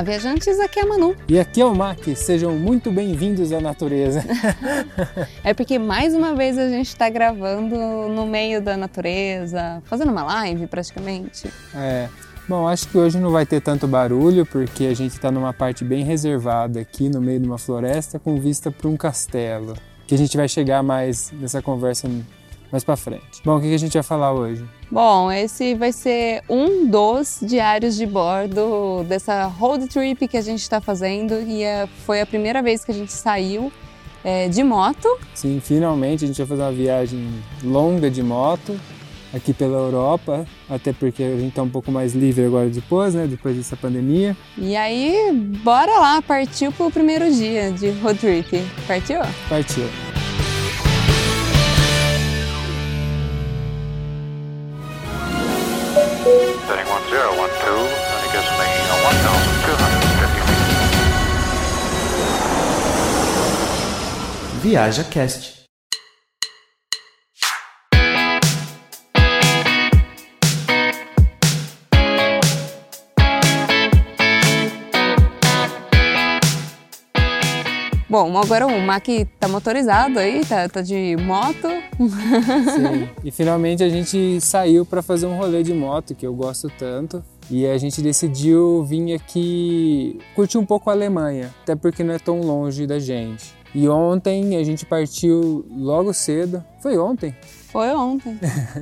Olá, viajantes, aqui é a Manu. E aqui é o Mac, sejam muito bem-vindos à natureza. é porque mais uma vez a gente está gravando no meio da natureza, fazendo uma live praticamente. É. Bom, acho que hoje não vai ter tanto barulho porque a gente está numa parte bem reservada aqui no meio de uma floresta com vista para um castelo, que a gente vai chegar mais nessa conversa mais para frente. Bom, o que a gente vai falar hoje? Bom, esse vai ser um dos diários de bordo dessa road trip que a gente está fazendo e é, foi a primeira vez que a gente saiu é, de moto. Sim, finalmente a gente vai fazer uma viagem longa de moto aqui pela Europa, até porque a gente está um pouco mais livre agora depois, né, depois dessa pandemia. E aí, bora lá, partiu pro primeiro dia de road trip. Partiu? Partiu. Viaja Cast. Bom, agora o Mac tá motorizado aí, tá, tá de moto. Sim, e finalmente a gente saiu para fazer um rolê de moto, que eu gosto tanto. E a gente decidiu vir aqui curtir um pouco a Alemanha, até porque não é tão longe da gente. E ontem a gente partiu logo cedo. Foi ontem? Foi ontem.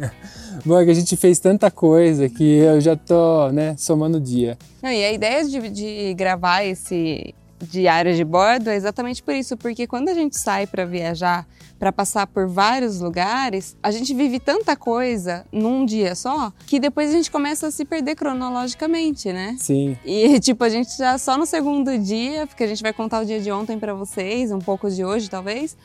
Bom, é que a gente fez tanta coisa que eu já tô, né, somando o dia. Não, e a ideia de, de gravar esse diário de bordo é exatamente por isso, porque quando a gente sai para viajar, para passar por vários lugares, a gente vive tanta coisa num dia só que depois a gente começa a se perder cronologicamente, né? Sim. E tipo, a gente já só no segundo dia, porque a gente vai contar o dia de ontem para vocês, um pouco de hoje talvez,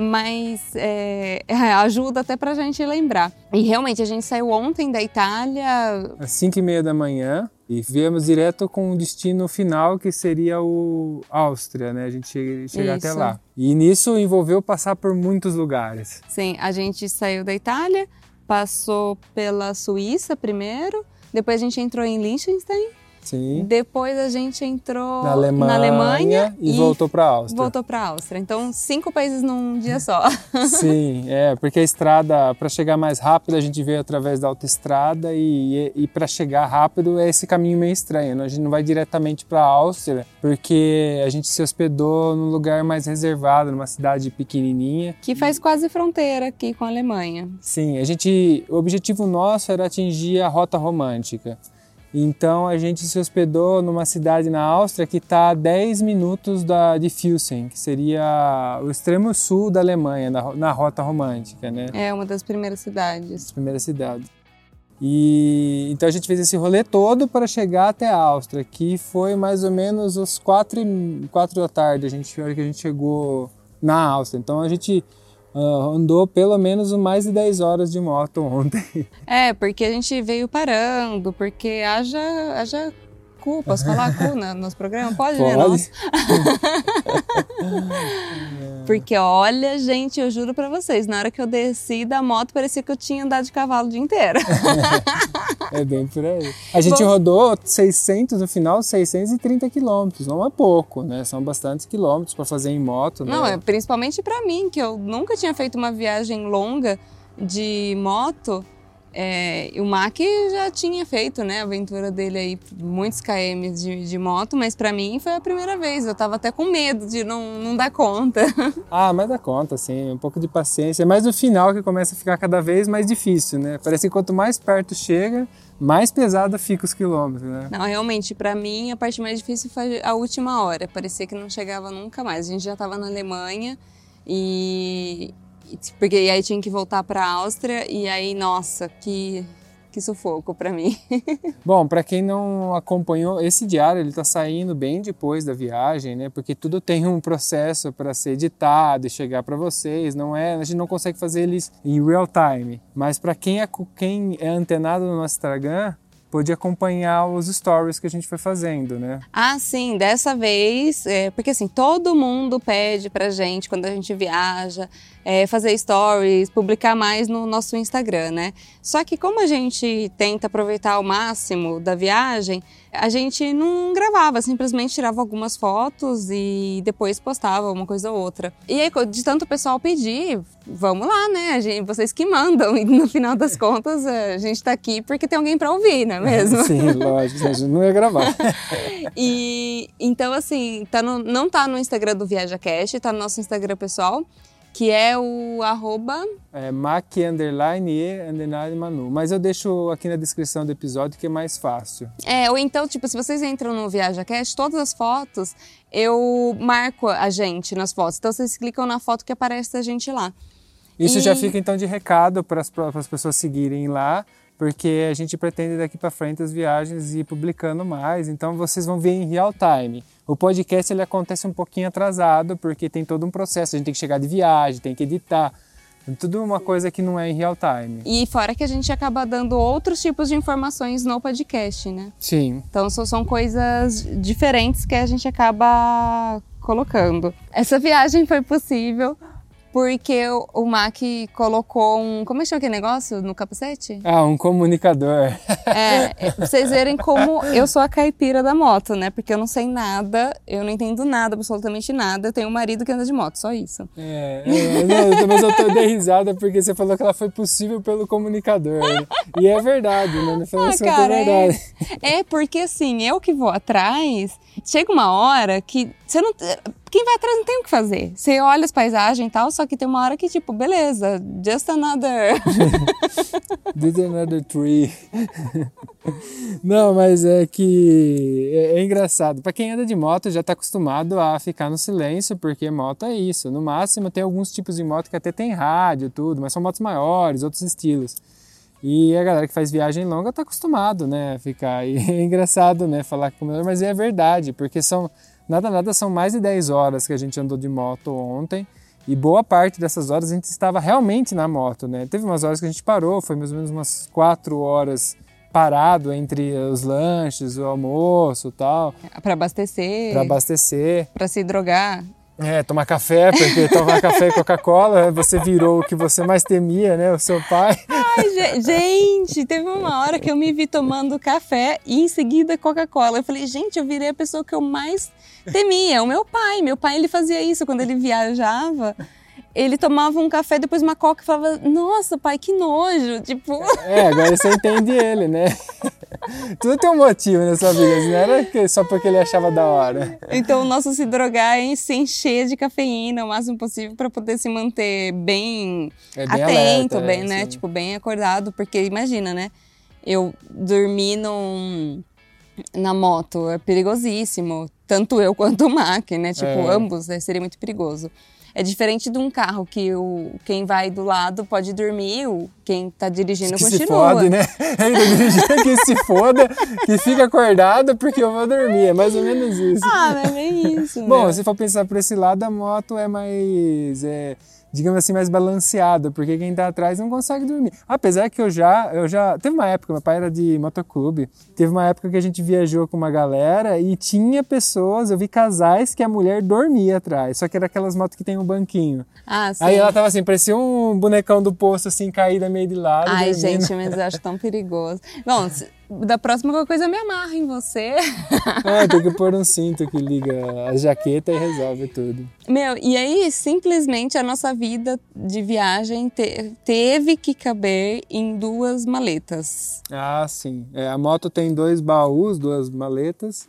mas é, ajuda até pra gente lembrar. E realmente, a gente saiu ontem da Itália. Às 5 e meia da manhã e viemos direto com o destino final que seria o Áustria, né? A gente chega, até lá. E nisso envolveu passar por muitos lugares. Sim, a gente saiu da Itália, passou pela Suíça primeiro, depois a gente entrou em Liechtenstein, Sim. Depois a gente entrou na Alemanha, na Alemanha e, e, voltou para a Áustria. Voltou para a Áustria. Então, cinco países num dia só. Sim, é, porque a estrada, para chegar mais rápido, a gente veio através da autoestrada e, e, e para chegar rápido é esse caminho meio estranho. Né? A gente não vai diretamente para a Áustria, porque a gente se hospedou num lugar mais reservado, numa cidade pequenininha. Que faz quase fronteira aqui com a Alemanha. Sim, a gente, o objetivo nosso era atingir a rota romântica. Então a gente se hospedou numa cidade na Áustria que está a 10 minutos da, de Füssen, que seria o extremo sul da Alemanha, na, na rota romântica, né? É uma das primeiras cidades. As primeiras cidades. E então a gente fez esse rolê todo para chegar até a Áustria, que foi mais ou menos os quatro, quatro da tarde, a gente, a hora que a gente chegou na Áustria. Então a gente Uh, andou pelo menos mais de 10 horas de moto ontem. É, porque a gente veio parando, porque haja, haja cu, posso falar cu no nosso programa? Pode, Pode. né? Nossa. Porque olha, gente, eu juro para vocês, na hora que eu desci da moto parecia que eu tinha andado de cavalo o dia inteiro. é bem por aí. A gente Bom, rodou 600 no final, 630 quilômetros, não é pouco, né? São bastantes quilômetros para fazer em moto. Né? Não, é principalmente para mim, que eu nunca tinha feito uma viagem longa de moto. É, o Mac já tinha feito, né, a aventura dele aí, muitos km de, de moto, mas para mim foi a primeira vez. Eu tava até com medo de não, não dar conta. Ah, mas dá conta, sim, um pouco de paciência. É mais no final que começa a ficar cada vez mais difícil, né? Parece que quanto mais perto chega, mais pesada fica os quilômetros, né? Não, realmente, para mim a parte mais difícil foi a última hora. Parecia que não chegava nunca mais. A gente já estava na Alemanha e porque aí tinha que voltar para a Áustria e aí, nossa, que que sufoco para mim. Bom, para quem não acompanhou, esse diário ele está saindo bem depois da viagem, né? Porque tudo tem um processo para ser editado e chegar para vocês. Não é, a gente não consegue fazer eles em real time. Mas para quem é quem é antenado no nosso Instagram, pôde acompanhar os stories que a gente foi fazendo, né? Ah, sim, dessa vez, é, porque assim, todo mundo pede pra gente, quando a gente viaja, é, fazer stories, publicar mais no nosso Instagram, né? Só que como a gente tenta aproveitar ao máximo da viagem, a gente não gravava, simplesmente tirava algumas fotos e depois postava uma coisa ou outra. E aí, de tanto o pessoal pedir, vamos lá, né? Gente, vocês que mandam. E no final das contas, a gente tá aqui porque tem alguém para ouvir, não é mesmo? Sim, lógico, a gente não ia gravar. e então, assim, tá no, não tá no Instagram do ViajaCast, tá no nosso Instagram pessoal que é o arroba... É, Mac underline e underline Manu. Mas eu deixo aqui na descrição do episódio que é mais fácil. É, ou então, tipo, se vocês entram no ViajaCast, todas as fotos eu marco a gente nas fotos. Então vocês clicam na foto que aparece a gente lá. Isso e... já fica então de recado para as pessoas seguirem lá porque a gente pretende daqui para frente as viagens ir publicando mais, então vocês vão ver em real time. O podcast ele acontece um pouquinho atrasado, porque tem todo um processo, a gente tem que chegar de viagem, tem que editar, tudo uma coisa que não é em real time. E fora que a gente acaba dando outros tipos de informações no podcast, né? Sim. Então são coisas diferentes que a gente acaba colocando. Essa viagem foi possível porque o, Mac colocou um. Como é que chama aquele negócio no capacete? Ah, um comunicador. É, é, pra vocês verem como eu sou a caipira da moto, né? Porque eu não sei nada, eu não entendo nada, absolutamente nada. Eu tenho um marido que anda de moto, só isso. É, é mas eu tô dei risada porque você falou que ela foi possível pelo comunicador. Né? E é verdade, né? Não falou ah, assim, cara, é verdade. É, é porque assim, eu que vou atrás, chega uma hora que você não quem vai atrás não tem o que fazer. Você olha as paisagens e tal, só que tem uma hora que, tipo, beleza, just another. just another tree. não, mas é que é, é engraçado. Para quem anda de moto já tá acostumado a ficar no silêncio, porque moto é isso. No máximo tem alguns tipos de moto que até tem rádio tudo, mas são motos maiores, outros estilos. E a galera que faz viagem longa tá acostumado, né, a ficar. E é engraçado, né, falar com mas é verdade, porque são Nada, nada, são mais de 10 horas que a gente andou de moto ontem. E boa parte dessas horas a gente estava realmente na moto, né? Teve umas horas que a gente parou, foi mais ou menos umas 4 horas parado entre os lanches, o almoço e tal. Para abastecer. Para abastecer. Para se drogar. É, tomar café, porque tomar café e Coca-Cola, você virou o que você mais temia, né? O seu pai. Ai, gente, teve uma hora que eu me vi tomando café e em seguida Coca-Cola. Eu falei, gente, eu virei a pessoa que eu mais temia. O meu pai. Meu pai, ele fazia isso quando ele viajava ele tomava um café, depois uma coca e falava, nossa, pai, que nojo, tipo... É, agora você entende ele, né? Tudo tem um motivo nessa vida, não era só porque ele achava da hora. Então, o nosso se drogar é se encher de cafeína o máximo possível para poder se manter bem, é bem atento, alerta, bem, é, né? Sim. Tipo, bem acordado, porque imagina, né? Eu dormi num, na moto, é perigosíssimo, tanto eu quanto o Mac, né? Tipo, é. ambos, né? seria muito perigoso. É diferente de um carro que o, quem vai do lado pode dormir, o, quem está dirigindo que continua. Se fode, né? Ainda dirigindo que se foda, que fica acordado porque eu vou dormir. É mais ou menos isso. Ah, mas é isso. Bom, se for pensar por esse lado, a moto é mais. É digamos assim, mais balanceada, porque quem está atrás não consegue dormir. Apesar que eu já, eu já. Teve uma época, meu pai era de motoclube, teve uma época que a gente viajou com uma galera e tinha pessoas, eu vi casais que a mulher dormia atrás, só que era aquelas motos que tem um banquinho. Ah, sim. Aí ela tava assim, parecia um bonecão do poço, assim, caída meio de lado. Ai, dormindo. gente, mas eu acho tão perigoso. Bom, da próxima coisa me amarra em você. É, tem que pôr um cinto que liga a jaqueta e resolve tudo. Meu, e aí simplesmente a nossa vida de viagem te, teve que caber em duas maletas. Ah, sim. É, a moto tem dois baús, duas maletas,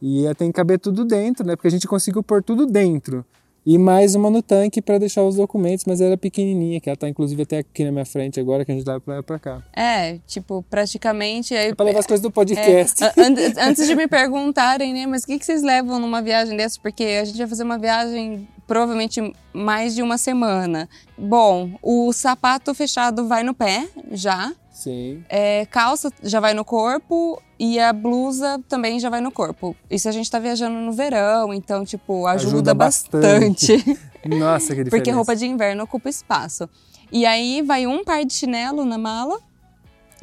e tem que caber tudo dentro, né? Porque a gente conseguiu pôr tudo dentro e mais uma no tanque para deixar os documentos, mas era pequenininha, que ela tá inclusive até aqui na minha frente agora, que a gente leva pra, pra cá. É, tipo, praticamente... Aí, é pra levar as coisas do podcast. É, antes de me perguntarem, né, mas o que, que vocês levam numa viagem dessa? Porque a gente vai fazer uma viagem provavelmente mais de uma semana. Bom, o sapato fechado vai no pé, já. Sim. É, calça já vai no corpo e a blusa também já vai no corpo. Isso a gente tá viajando no verão, então, tipo, ajuda, ajuda bastante. bastante. Nossa, que diferença. Porque roupa de inverno ocupa espaço. E aí vai um par de chinelo na mala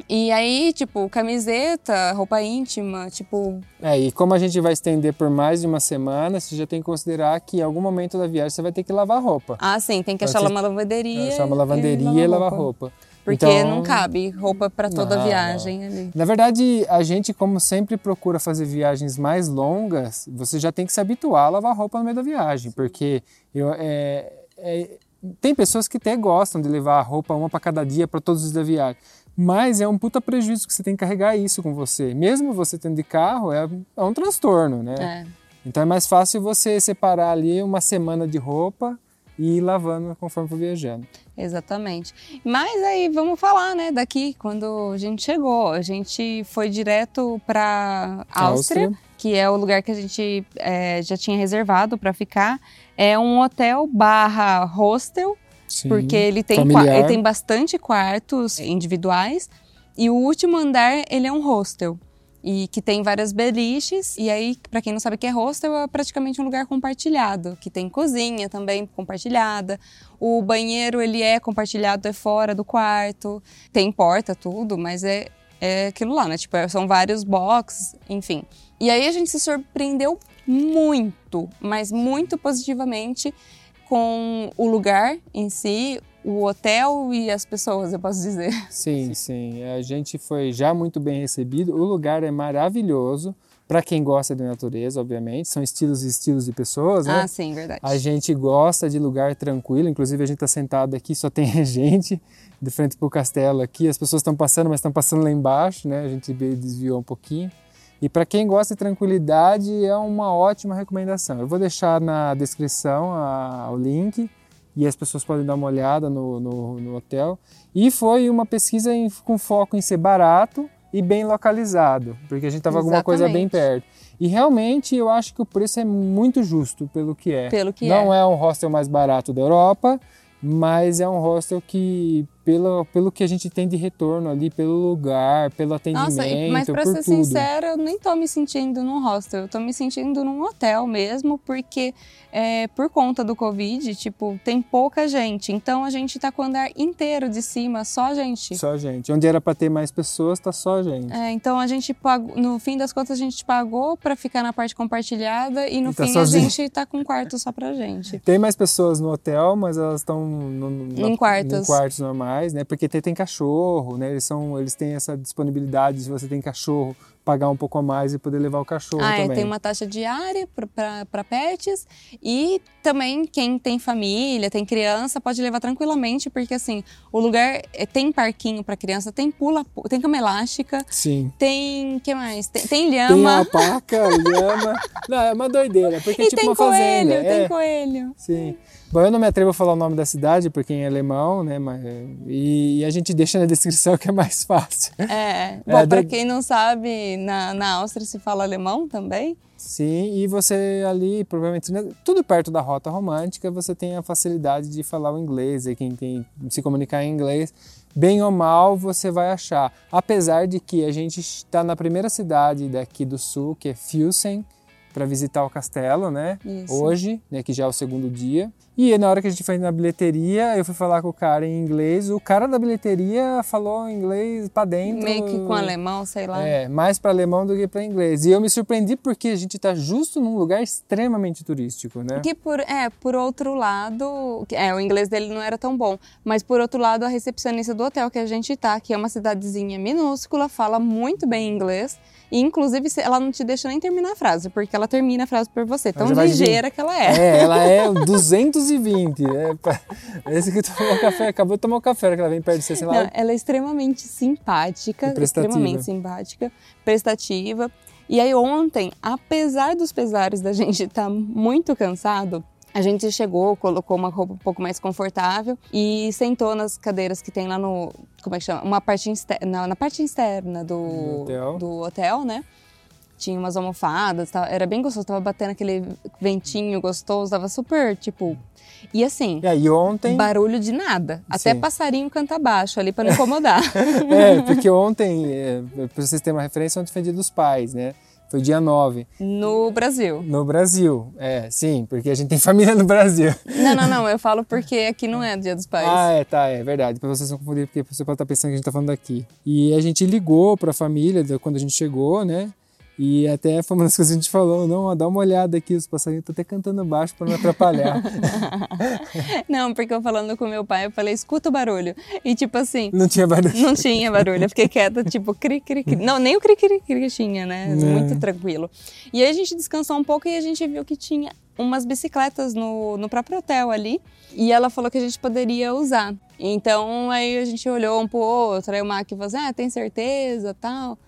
E aí, tipo, camiseta, roupa íntima, tipo. É, e como a gente vai estender por mais de uma semana, você já tem que considerar que em algum momento da viagem você vai ter que lavar roupa. Ah, sim, tem que achar ser- uma lavanderia. Achar uma lavanderia e lavar roupa. Porque Então- não cabe roupa pra toda Não, viagem ali. Na verdade, a gente, como sempre procura fazer viagens mais longas, você já tem que se habituar a lavar roupa no meio da viagem, porque eu, é, é, tem pessoas que até gostam de levar a roupa uma para cada dia para todos os dias da viagem. Mas é um puta prejuízo que você tem que carregar isso com você. Mesmo você tendo de carro, é, é um transtorno, né? É. Então é mais fácil você separar ali uma semana de roupa e ir lavando conforme for viajando. Exatamente. Mas aí vamos falar, né, daqui, quando a gente chegou. A gente foi direto para Áustria, Áustria. que é o lugar que a gente é, já tinha reservado para ficar. É um hotel barra hostel, Sim. porque ele tem, ele tem bastante quartos individuais. E o último andar, ele é um hostel. E que tem várias beliches. E aí, para quem não sabe o que é hostel, é praticamente um lugar compartilhado. Que tem cozinha também compartilhada. O banheiro, ele é compartilhado, é fora do quarto. Tem porta, tudo, mas é, é aquilo lá, né? Tipo, é- são vários boxes, enfim. E aí a gente se surpreendeu muito, mas muito positivamente com o lugar em si, o hotel e as pessoas, eu posso dizer. Sim, sim. A gente foi já muito bem recebido. O lugar é maravilhoso. Para quem gosta de natureza, obviamente. São estilos e estilos de pessoas, né? Ah, sim, verdade. A gente gosta de lugar tranquilo. Inclusive, a gente está sentado aqui, só tem gente de frente para o castelo aqui. As pessoas estão passando, mas estão passando lá embaixo, né? A gente desviou um pouquinho. E para quem gosta de tranquilidade, é uma ótima recomendação. Eu vou deixar na descrição a- o link e as pessoas podem dar uma olhada no, no, no hotel. E foi uma pesquisa em- com foco em ser barato e bem localizado, porque a gente estava alguma coisa bem perto. E realmente eu acho que o preço é muito justo pelo que é. Pelo que Não é. é um hostel mais barato da Europa, mas é um hostel que, pelo, pelo que a gente tem de retorno ali, pelo lugar, pelo atendimento, Nossa, mas pra ser tudo. sincera, eu nem tô me sentindo num hostel, eu tô me sentindo num hotel mesmo, porque é, por conta do Covid, tipo, tem pouca gente. Então a gente tá com o andar inteiro de cima, só gente. Só gente. Onde era para ter mais pessoas, tá só gente. É, então a gente pagou, no fim das contas, a gente pagou pra ficar na parte compartilhada e no E tá fim sozinho. a gente tá com um quarto só pra gente. Tem mais pessoas no hotel, mas elas estão Em quartos. em quartos normais, né? Porque tem, tem cachorro, né? Eles são, eles têm essa disponibilidade se você tem cachorro, pagar um pouco a mais e poder levar o cachorro Ah, é, também. tem uma taxa diária para pets e também quem tem família, tem criança, pode levar tranquilamente, porque assim, o lugar é, tem parquinho para criança, tem pula, tem cama elástica, Sim. tem que mais? Tem, tem Tem lhama alpaca, lhama. Não, é uma doideira, porque é e tipo tem uma coelho, fazenda. tem é. coelho. Sim. Bom, eu não me atrevo a falar o nome da cidade porque é alemão, né? Mas, e, a gente deixa na descrição que é mais fácil. É, bom, para da- quem não sabe, na, na Áustria se fala alemão também. Sim, e você ali, provavelmente, né, tudo perto da rota romântica, você tem a facilidade de falar o inglês, e quem tem se comunicar em inglês, bem ou mal, você vai achar. Apesar de que a gente está na primeira cidade daqui do sul, que é Füssen, para visitar o castelo, né? Isso. Hoje, né, que já é o segundo dia. E na hora que a gente foi na bilheteria, eu fui falar com o cara em inglês. O cara da bilheteria falou inglês para dentro. Meio que com alemão, sei lá. É, mais para alemão do que para inglês. E eu me surpreendi porque a gente está justo num lugar extremamente turístico, né? Que por, é, por outro lado, é, o inglês dele não era tão bom, mas por outro lado, a recepcionista do hotel que a gente tá, que é uma cidadezinha minúscula, fala muito bem inglês. E, inclusive, ela não te deixa nem terminar a frase, porque ela termina a frase por você. Tão ligeira que ela é. É, ela é o 220. É, esse que tomou café, acabou de tomar o café, que ela vem perto de você, sei lá. Não, ela é extremamente simpática, extremamente simpática, prestativa. E aí ontem, apesar dos pesares da gente estar muito cansado, a gente chegou, colocou uma roupa um pouco mais confortável e sentou nas cadeiras que tem lá no, como é que chama? Uma parte externa, na parte externa do, Do hotel. do hotel, né? Tinha umas almofadas, tava- era bem gostoso, tava batendo aquele ventinho gostoso, tava super, tipo... E assim, E aí ontem. barulho de nada. Até Sim. passarinho canta baixo ali para não incomodar. É, porque ontem, é, para vocês terem uma referência, ontem foi dia dos pais, né? Foi dia 9. No Brasil. No Brasil. É, sim, porque a gente tem família no Brasil. Não, não, não. Eu falo porque aqui não é Dia dos Pais. Ah, é, tá, é verdade. Pra vocês não confundirem, porque você pode estar pensando que a gente tá falando daqui. E a gente ligou pra família da- quando a gente chegou, né? E até foi uma das coisas que a gente falou, não, ó, dá uma olhada aqui, os passarinhos estão até cantando baixo pra não atrapalhar. Não, porque eu falando com meu pai, eu falei, escuta o barulho. E tipo assim, não tinha barulho. não tinha barulho. Eu fiquei quieta, tipo, cri, cri, cri. Não, nem o cri, cri, cri tinha, né? Muito tranquilo. E aí a gente descansou um pouco e a gente viu que tinha umas bicicletas no, no próprio hotel ali. E ela falou que a gente poderia usar. Então aí a gente olhou um pro outro, aí o Mac falou assim, ah, tem certeza, tal.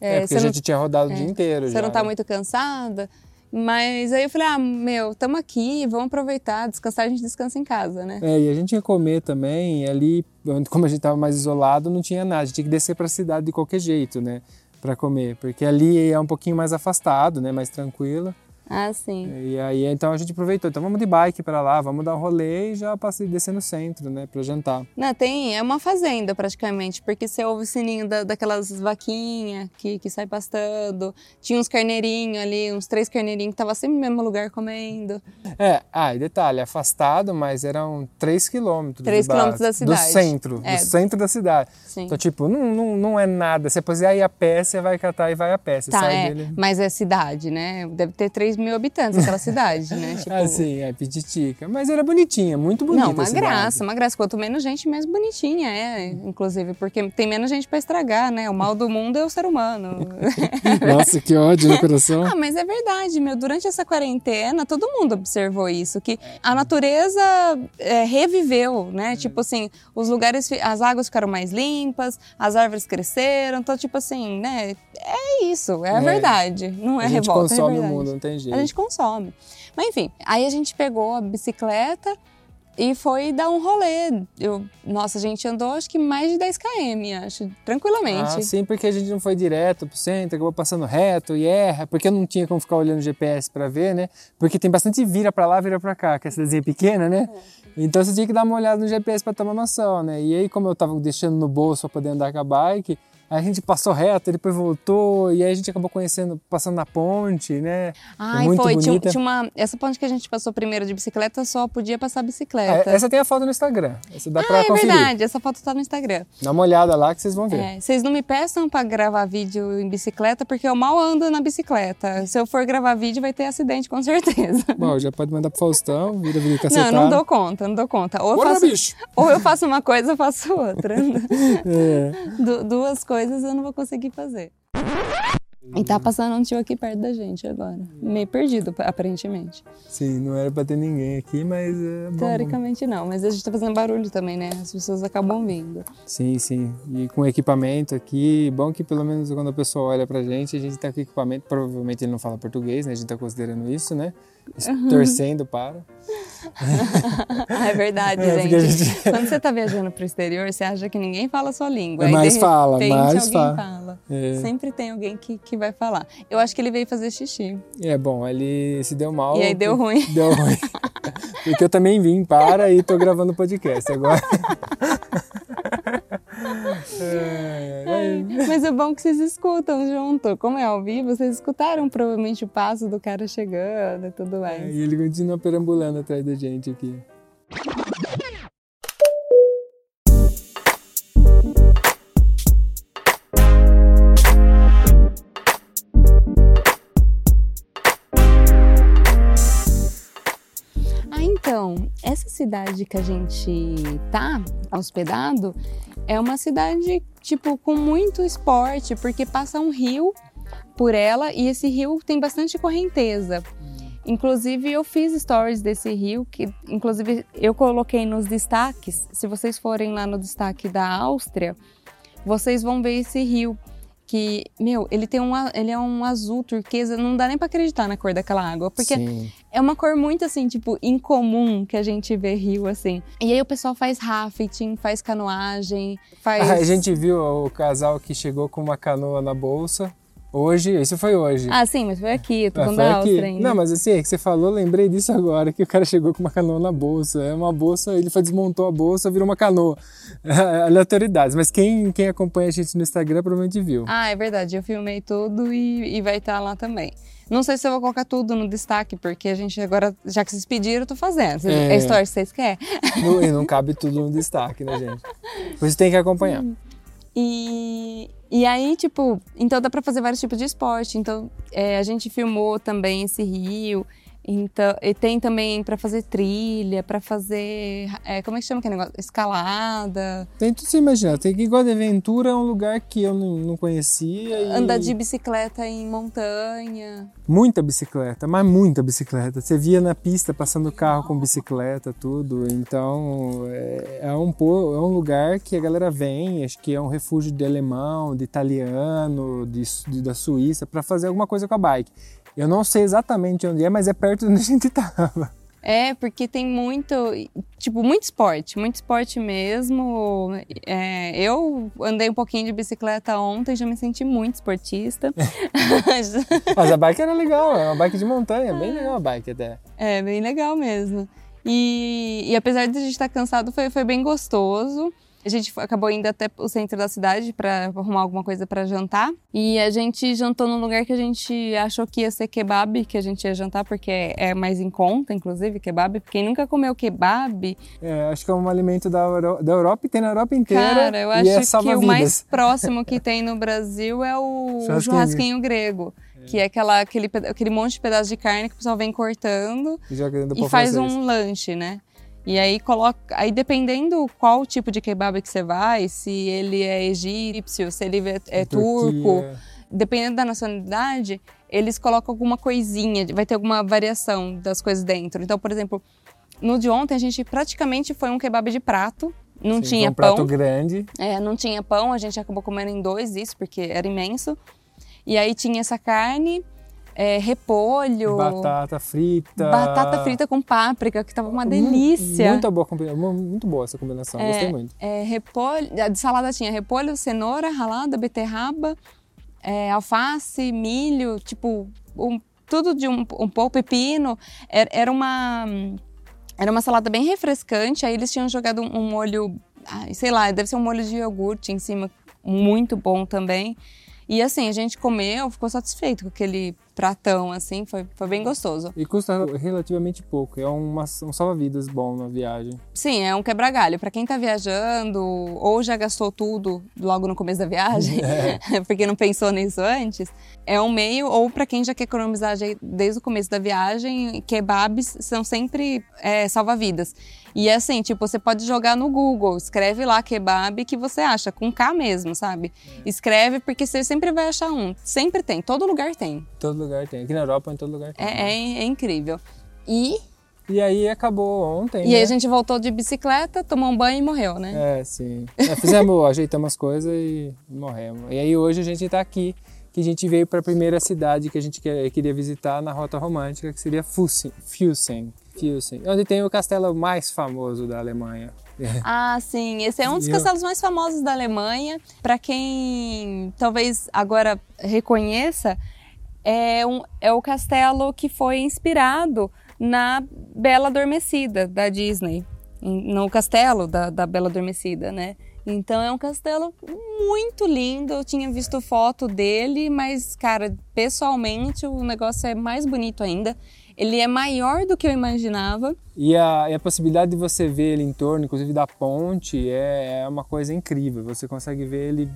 É, porque você a não- gente tinha rodado o dia inteiro você já. não tá né? muito cansada? Mas aí eu falei, ah, meu, tamo aqui, vamos aproveitar, descansar, a gente descansa em casa, né? É, e a gente ia comer também, e ali, como a gente estava mais isolado, não tinha nada, a gente tinha que descer para a cidade de qualquer jeito, né, para comer, porque ali é um pouquinho mais afastado, né, mais tranquilo. Ah, sim. E aí, então a gente aproveitou, então vamos de bike para lá, vamos dar um rolê e já passei descer no centro, né, para jantar. Não, tem, é uma fazenda praticamente, porque você ouve o sininho da, daquelas vaquinhas que, que sai pastando. Tinha uns carneirinhos ali, uns três carneirinhos que tava sempre no mesmo lugar comendo. É, ah, e detalhe, afastado, mas eram 3 quilômetros. Três quilômetros da cidade. Do centro, É. do centro da cidade. Sim. Então, tipo, não, não, não é nada. Você puser ir a pé, você vai catar e vai a pé. Você Tá, sai é, dele. mas é cidade, né? Deve ter 3 mil habitantes aquela cidade, né? Tipo, Ah, sim, é pititica. Mas era bonitinha, muito bonita. Não, uma a graça, uma graça. Quanto menos gente, mais bonitinha é, inclusive, porque tem menos gente pra estragar, né? O mal do mundo é o ser humano. Nossa, que ódio no coração. Ah, mas é verdade, meu. Durante essa quarentena, todo mundo observou isso, que a natureza é, reviveu, né? Tipo assim, os lugares, as águas ficaram mais limpas, as árvores cresceram, então tipo assim, né? É isso, é, a É. verdade. Não é a gente revolta, é consome o verdade. mundo, não tem jeito. A gente consome. Mas enfim, aí a gente pegou a bicicleta e foi dar um rolê. Eu, nossa, a gente andou acho que mais de 10 km, acho, tranquilamente. Ah, sim, porque a gente não foi direto pro centro, acabou passando reto e erra, porque eu não tinha como ficar olhando o GPS para ver, né? Porque tem bastante vira para lá, vira para cá, que é cidadezinha pequena, né? Então você tinha que dar uma olhada no GPS para uma noção, né? E aí, como eu tava deixando no bolso para poder andar com a bike, a gente passou reto, depois voltou, e aí a gente acabou conhecendo, passando na ponte, né? Ai, muito foi. Tinha, tinha uma. Essa ponte que a gente passou primeiro de bicicleta só podia passar É, bicicleta. essa tem a foto no Instagram, essa dá pra ah, é conferir. verdade. Essa foto tá no Instagram. Dá uma olhada lá que vocês vão ver. É, Vocês não me peçam pra gravar vídeo em bicicleta, porque eu mal ando na bicicleta. Se eu for gravar vídeo, vai ter acidente, com certeza. Bom, já pode mandar pro Faustão, vira vídeo Não, cacetada. eu não dou conta, não dou conta. Ou eu, Bora, faço, bicho! ou eu faço uma coisa, eu faço outra. É. Du- duas coisas eu não vou conseguir fazer. E tá passando um tio aqui perto da gente agora. Meio perdido, aparentemente. Sim, não era pra ter ninguém aqui, mas é bom. Teoricamente não, mas a gente tá fazendo barulho também, né? As pessoas acabam vindo. Sim, sim. E com equipamento aqui, bom que pelo menos quando a pessoa olha pra gente, a gente tá com equipamento, provavelmente ele não fala português, né? A gente tá considerando isso, né? Torcendo para. Ah, é verdade, É, gente. gente- Quando você tá viajando pro exterior, você acha que ninguém fala a sua língua. É, mas de fala, repente, mas fala. fala. É. Sempre tem alguém que, que vai falar. Eu acho que ele veio fazer xixi. É bom, ele se deu mal. E aí deu ruim. Deu ruim. Porque eu também vim para e tô gravando podcast agora. É, é, Mas é bom que vocês escutam junto. Como é ao vivo, vocês escutaram provavelmente o passo do cara chegando e tudo é, mais. e ele continua perambulando atrás da gente aqui. Ah, então, essa cidade que a gente tá hospedado é uma cidade, tipo, com muito esporte, porque passa um rio por ela e esse rio tem bastante correnteza. Inclusive, eu fiz stories desse rio, que inclusive eu coloquei nos destaques. Se vocês forem lá no destaque da Áustria, vocês vão ver esse rio. Que, meu, ele tem um, ele é um azul turquesa, não dá nem pra acreditar na cor daquela água, porque Sim. é uma cor muito assim, tipo, incomum que a gente vê rio assim. E aí o pessoal faz rafting, faz canoagem, faz. A gente viu o casal que chegou com uma canoa na bolsa, Hoje, isso foi hoje. Ah, sim, mas foi aqui, eu tô Ah, falando foi da aqui. Áustria ainda. Não, mas assim, é que você falou, lembrei disso agora, que o cara chegou com uma canoa na bolsa. É uma bolsa, ele desmontou a bolsa, virou uma canoa. Aleatoriedades. Mas quem, quem acompanha a gente no Instagram provavelmente viu. Ah, é verdade, eu filmei tudo e, e vai estar lá também. Não sei se eu vou colocar tudo no destaque, porque a gente agora, já que vocês pediram, eu tô fazendo. Vocês- É. É a história que vocês querem. Não, e não cabe tudo no destaque, né, gente? Por isso tem que acompanhar. E, e aí, tipo, então dá pra fazer vários tipos de esporte. Então, é, a gente filmou também esse rio. Então, e tem também pra fazer trilha, pra fazer. é, como é que chama aquele negócio? Escalada, Tem tudo você imaginar. Tem que igual de aventura é um lugar que eu não, não conhecia. E andar de bicicleta em montanha. Muita bicicleta, mas muita bicicleta. Você via na pista passando carro com bicicleta, tudo. Então é, é um, é um lugar que a galera vem, acho que é um refúgio de alemão, de italiano, de, de- da Suíça, para fazer alguma coisa com a bike. Eu não sei exatamente onde é, mas é perto de onde a gente tava. É, porque tem muito, tipo, muito esporte, muito esporte mesmo. É, eu andei um pouquinho de bicicleta ontem, já me senti muito esportista. Mas a bike era legal, é uma bike de montanha, bem legal a bike até. É, bem legal mesmo. E, e apesar de a gente estar cansado, foi, foi bem gostoso. A gente acabou indo até o centro da cidade para arrumar alguma coisa para jantar. E a gente jantou num lugar que a gente achou que ia ser kebab, que a gente ia jantar, porque é, é mais em conta, inclusive, kebab. Quem nunca comeu kebab, É, acho que é um alimento da, Euro- da Europa e tem na Europa inteira. cara, eu acho é que o mais próximo que tem no Brasil é o Churrasquinho. churrasquinho grego. Que é aquela, aquele, aquele monte de pedaço de carne que o pessoal vem cortando E e faz francês. um lanche, né? E aí coloca, aí dependendo qual tipo de kebab que você vai, se ele é egípcio, se ele é, é turco, dependendo da nacionalidade, eles colocam alguma coisinha, vai ter alguma variação das coisas dentro. Então, por exemplo, no de ontem a gente praticamente foi um kebab de prato, não Sim, tinha um prato pão, grande. é, não tinha pão, a gente acabou comendo em dois isso porque era imenso. E aí tinha essa carne, é, repolho, Batata frita. batata frita com páprica, que tava uma delícia. Muito boa, muito boa essa combinação, gostei muito. É, repolho, de salada tinha repolho, cenoura ralada, beterraba, é, alface, milho, tipo, um- tudo de um, um pouco, pepino. Era, era uma era uma salada bem refrescante. Aí eles tinham jogado um, um molho, sei lá, deve ser um molho de iogurte em cima, muito bom também. E assim, a gente comeu, ficou satisfeito com aquele pratão, assim, foi, foi bem gostoso. E custa relativamente pouco. É uma, um salva-vidas bom na viagem. Sim, é um quebra-galho. Pra quem tá viajando ou já gastou tudo logo no começo da viagem, porque não pensou nisso antes, é um meio. Ou pra quem já quer economizar desde o começo da viagem, kebabs são sempre é, salva-vidas. E assim, tipo, você pode jogar no Google, escreve lá kebab que você acha, com K mesmo, sabe? Escreve porque você sempre vai achar um. Sempre tem, todo lugar tem. Todo lugar tem. Aqui na Europa, em todo lugar tem. É, é- é incrível. E, E aí acabou ontem. e né? aí a gente voltou de bicicleta, tomou um banho e morreu, né? É, sim. É, fizemos, ajeitamos as coisas e morremos. E aí hoje a gente tá aqui, que a gente veio para a primeira cidade que a gente quer- queria visitar na Rota Romântica, que seria Fussen. Fussen. Fussen. Onde tem o castelo mais famoso da Alemanha. Ah, sim. Esse é um dos castelos mais famosos da Alemanha. Para quem talvez agora reconheça, é, um, é o castelo que foi inspirado na Bela Adormecida, da Disney. No castelo da, da Bela Adormecida, né? Então é um castelo muito lindo. Eu tinha visto foto dele, mas, cara, pessoalmente o negócio é mais bonito ainda. Ele é maior do que eu imaginava. E a, e a possibilidade de você ver ele em torno, inclusive da ponte, é, é uma coisa incrível. Você consegue ver ele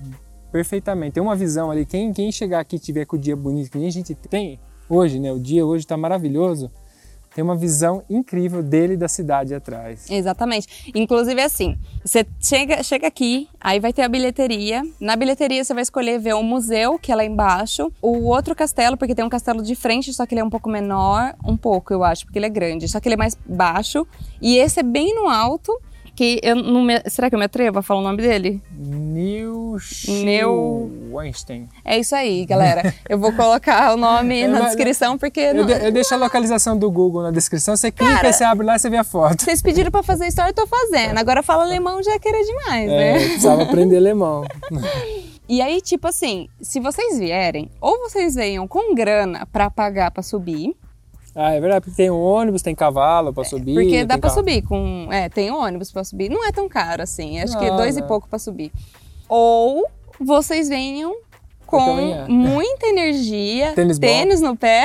perfeitamente. Tem uma visão ali. Quem, quem chegar aqui tiver com o dia bonito, que nem a gente tem hoje, né? O dia hoje está maravilhoso. Tem uma visão incrível dele da cidade atrás. Exatamente. Inclusive assim, você chega, chega aqui, aí vai ter a bilheteria. Na bilheteria você vai escolher ver o museu, que é lá embaixo, o outro castelo, porque tem um castelo de frente, só que ele é um pouco menor, um pouco eu acho, porque ele é grande, só que ele é mais baixo. E esse é bem no alto, que eu não me, será que eu me atrevo a falar o nome dele? Neu Weinstein. É isso aí, galera. Eu vou colocar o nome É, na descrição porque Eu, não- de- eu deixo a localização do Google na descrição. Você clica, Cara- você abre lá e você vê a foto. vocês pediram pra fazer história, eu tô fazendo. Agora fala alemão já é querer demais, É, né? precisava aprender alemão. E aí, tipo assim, se vocês vierem, ou vocês venham com grana pra pagar pra subir, Ah, é verdade, porque tem ônibus, tem cavalo pra subir. porque tem dá pra carro. subir com. É, tem ônibus pra subir. Não é tão caro assim. Acho que é Não, dois e não. pouco pra subir. Ou vocês venham com muita energia, Tênis tênis no pé,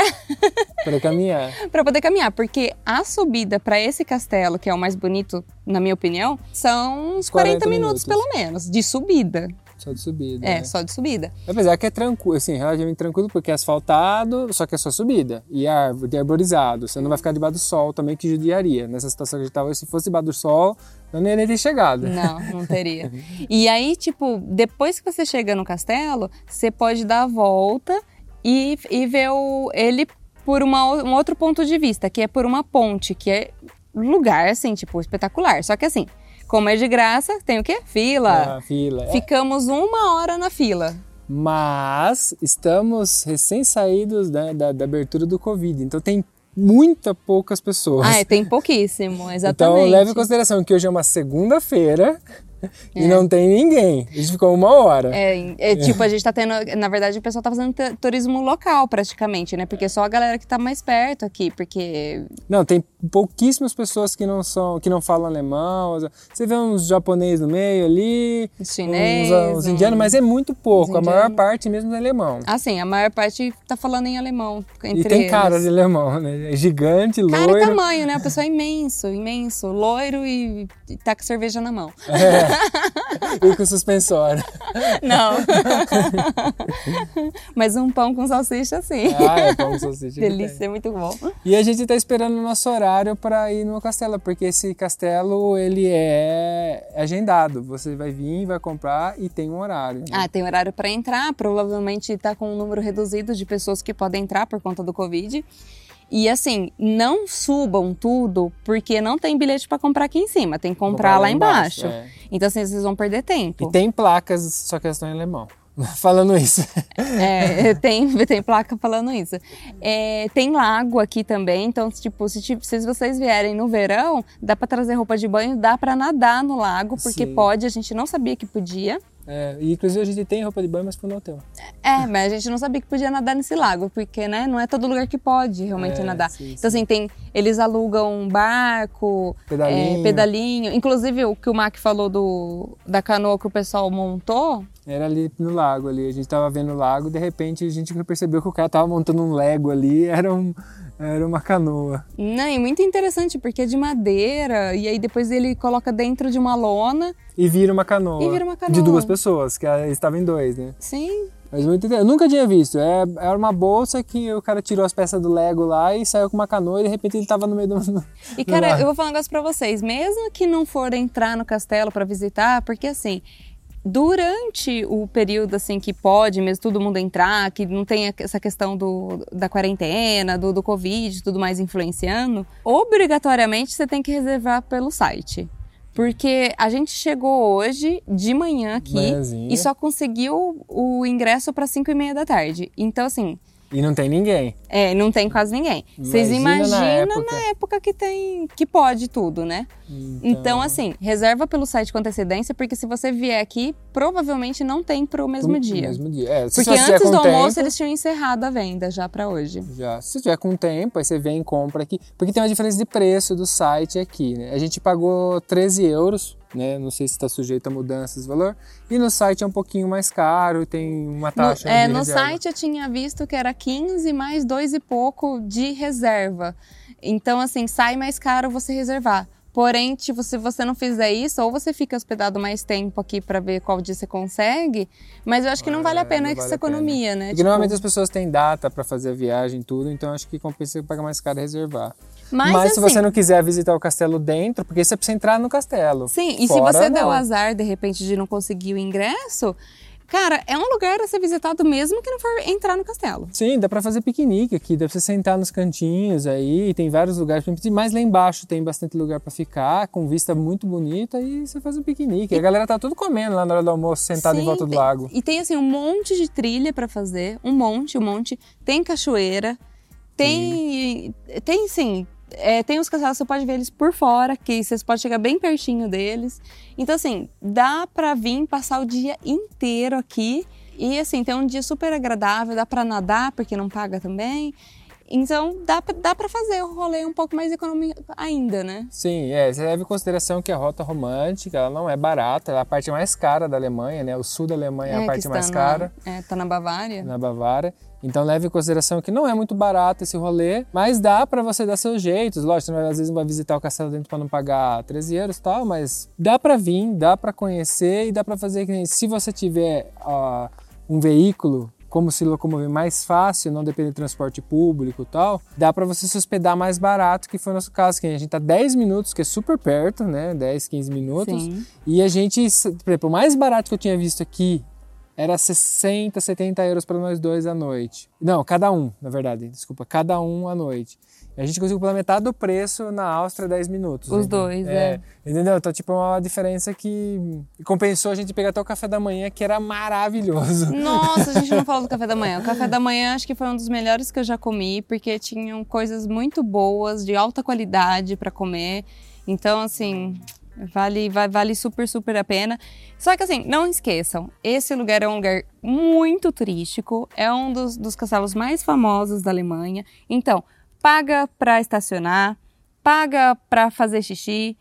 Pra caminhar. pra poder caminhar. Porque a subida pra esse castelo, que é o mais bonito, na minha opinião, são uns 40, 40 minutos, minutos. pelo menos, de subida. Só de subida. É, né? só de subida. Apesar que é tranquilo, assim, relativamente tranquilo, porque é asfaltado, só que é só subida. E árvore, e arborizado. Você não vai ficar debaixo do sol também, que judiaria. Nessa situação que a gente tava, se fosse debaixo do sol, eu nem ia nem ter chegado. Não, não teria. E aí, tipo, depois que você chega no castelo, você pode dar a volta e, e ver o, ele por uma, um outro ponto de vista, que é por uma ponte, que é um lugar, assim, tipo, espetacular. Só que assim, como é de graça, tem o quê? Fila. Ah, fila. É. Ficamos uma hora na fila. Mas estamos recém-saídos da, da, da abertura do Covid, então tem muita poucas pessoas. Ah, é, tem pouquíssimo, exatamente. Então leve em consideração que hoje é uma segunda-feira e É. não tem ninguém. Gente ficou uma hora. É, é, tipo, a gente tá tendo. Na verdade, o pessoal tá fazendo tu- turismo local praticamente, né? Porque só a galera que tá mais perto aqui, porque. Não, tem pouquíssimas pessoas que não são, que não falam alemão. Você vê uns japoneses no meio ali, Chinês, uns, uns indianos, um- mas é muito pouco. A maior parte mesmo é alemão. Assim, a maior parte tá falando em alemão. Entre e tem eles. cara de alemão, né? É gigante, Cara e loiro. tamanho, né? A pessoa é imenso, imenso. Loiro e, e tá com cerveja na mão. E com suspensório. Não. Mas um pão com salsicha, sim. ah, é pão com salsicha. tem. Delícia, muito bom. E a gente tá esperando o nosso horário para ir no castelo, porque esse castelo ele é agendado. Você vai vir, vai comprar e tem um horário. né? Ah, tem horário pra entrar. Provavelmente tá com um número reduzido de pessoas que podem entrar por conta do Covid. E assim, não subam tudo porque não tem bilhete pra comprar aqui em cima. Tem que comprar, lá embaixo. é. Então, assim, vocês vão perder tempo. E tem placas, só que elas estão em alemão. Falando isso. É, tem, tem placa falando isso. É, tem lago aqui também, então, tipo, se, ti- se vocês vierem no verão, dá pra trazer roupa de banho, dá pra nadar no lago, porque Sim. pode, a gente não sabia que podia. É, e inclusive a gente tem roupa de banho, mas foi no hotel. É, mas a gente não sabia que podia nadar nesse lago, porque, né, não é todo lugar que pode realmente É, nadar. sim, então, assim, tem, eles alugam um barco, Pedalinho. é, pedalinho. Inclusive, o que o Mac falou do, da canoa que o pessoal montou, Era ali no lago ali. A gente tava vendo o lago, de repente a gente percebeu que o cara tava montando um Lego ali, era, um, era uma canoa. Não, e muito interessante, porque é de madeira, e aí depois ele coloca dentro de uma lona. E vira uma canoa. E vira uma De canoa. duas pessoas, que estavam em dois, né? Sim. Mas muito interessante. Eu nunca tinha visto. É, era uma bolsa que o cara tirou as peças do Lego lá e saiu com uma canoa e de repente ele tava no meio do. E, do cara, eu vou falar um negócio pra vocês. Mesmo que não for entrar no castelo pra visitar, porque assim, durante o período assim que pode mesmo todo mundo entrar, que não tem essa questão do, da quarentena, do, do Covid, tudo mais influenciando, obrigatoriamente você tem que reservar pelo site. Porque a gente chegou hoje de manhã aqui Manhãzinha. e só conseguiu o ingresso para 5 e meia da tarde. Então, assim, E não tem ninguém. é, não tem quase ninguém. Vocês Imagina na imaginam época. na época que tem, que pode tudo, né? Então, assim, reserva pelo site com antecedência, porque se você vier aqui, provavelmente não tem pro mesmo No dia. mesmo dia. É, se Porque antes do almoço tempo, eles tinham encerrado a venda já pra hoje. Já. Se tiver com tempo, aí você vem e compra aqui. Porque tem uma diferença de preço do site aqui, né? A gente pagou 13 euros, né? Não sei se está sujeito a mudanças de valor. E no site é um pouquinho mais caro, tem uma No, taxa é, no reserva. site eu tinha visto que era 15 mais dois e pouco de reserva. Então, assim, sai mais caro você reservar. Porém, tipo, se você não fizer isso, ou você fica hospedado mais tempo aqui pra ver qual dia você consegue, mas eu acho que não vale a É, pena não essa vale a pena. economia, né? Porque Tipo, normalmente as pessoas têm data para fazer a viagem e tudo, então acho que compensa pagar mais caro reservar. mas, Mas, se assim, você não quiser visitar o castelo dentro, porque você precisa entrar no castelo. Sim, e se Fora, você der o não. azar, de repente, de não conseguir o ingresso, cara, é um lugar a ser visitado mesmo que não for entrar no castelo. Sim, dá pra fazer piquenique aqui, dá pra você sentar nos cantinhos aí, tem vários lugares, mais lá embaixo tem bastante lugar pra ficar, com vista muito bonita e você faz um piquenique. A galera tá tudo comendo lá na hora do almoço, sentado em Sim, volta do tem- lago. E tem, assim, um monte de trilha pra fazer, um monte, um monte. Tem cachoeira, tem, tem sim, é, tem os castelos, você pode ver eles por fora, que vocês podem chegar bem pertinho deles. Então, assim, dá pra vir passar o dia inteiro aqui E assim, tem um dia super agradável, dá para nadar, porque não paga também. Então dá, pra- dá para fazer o rolê um pouco mais econômico ainda, né? Sim, é, você leva em consideração que a rota romântica ela não é barata, ela é a parte mais cara da Alemanha, né? O sul da Alemanha é, a que parte mais na- cara, é, tá na Bavária. na Bavária. Então leve em consideração que não é muito barato esse rolê, mas dá para você dar seus jeitos. Lógico, não- às vezes não vai visitar o castelo dentro para não pagar 13 euros e tal, mas dá para vir, dá para conhecer e dá para fazer que se você tiver ah, um veículo como se locomover mais fácil, não depender de transporte público e tal, dá para você se hospedar mais barato, que foi o nosso caso, que a gente tá 10 minutos, que é super perto, né? 10, 15 minutos. Sim. E a gente, por exemplo, o mais barato que eu tinha visto aqui era 60, 70 euros para nós dois à noite. Não, cada um, na verdade, desculpa, cada um à noite. A gente conseguiu pela metade do preço na Áustria 10 minutos. Os dois, é. Entendeu? Então, tipo, é uma diferença que compensou a gente pegar até o café da manhã, que era maravilhoso. Nossa, a gente não falou do café da manhã. O café da manhã acho que foi um dos melhores que eu já comi, porque tinham coisas muito boas, de alta qualidade para comer. Então, assim, vale, vale super, super a pena. Só que, assim, não esqueçam, esse lugar é um lugar muito turístico, é um dos, dos castelos mais famosos da Alemanha. Então, paga para estacionar, paga para fazer xixi,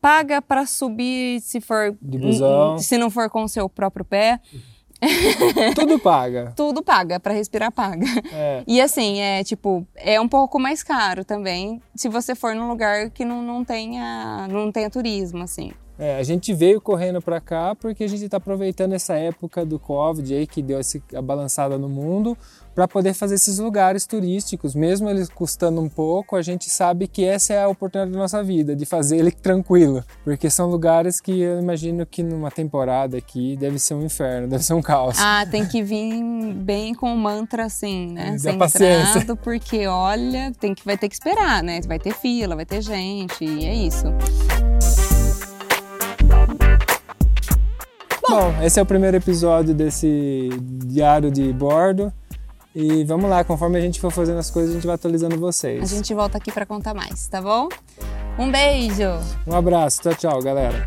paga para subir se for De busão. se não for com o seu próprio pé Tudo paga. tudo paga, pra respirar paga. É. E assim, é tipo, é um pouco mais caro também, se você for num lugar que não, não tenha não tenha turismo, assim. É, a gente veio correndo para cá porque a gente está aproveitando essa época do Covid aí que deu essa balançada no mundo para poder fazer esses lugares turísticos, mesmo eles custando um pouco, a gente sabe que essa é a oportunidade da nossa vida, de fazer ele tranquilo, porque são lugares que eu imagino que numa temporada aqui deve ser um inferno, deve ser um caos. Ah, tem que vir bem com o mantra assim, né? Dá Centrado, porque olha, tem que vai ter que esperar, né? Vai ter fila, vai ter gente, e é isso. Bom, esse é o primeiro episódio desse diário de bordo. E vamos lá, conforme a gente for fazendo as coisas, a gente vai atualizando vocês. A gente volta aqui pra contar mais, tá bom? Um beijo. Um abraço, tchau, tchau, galera.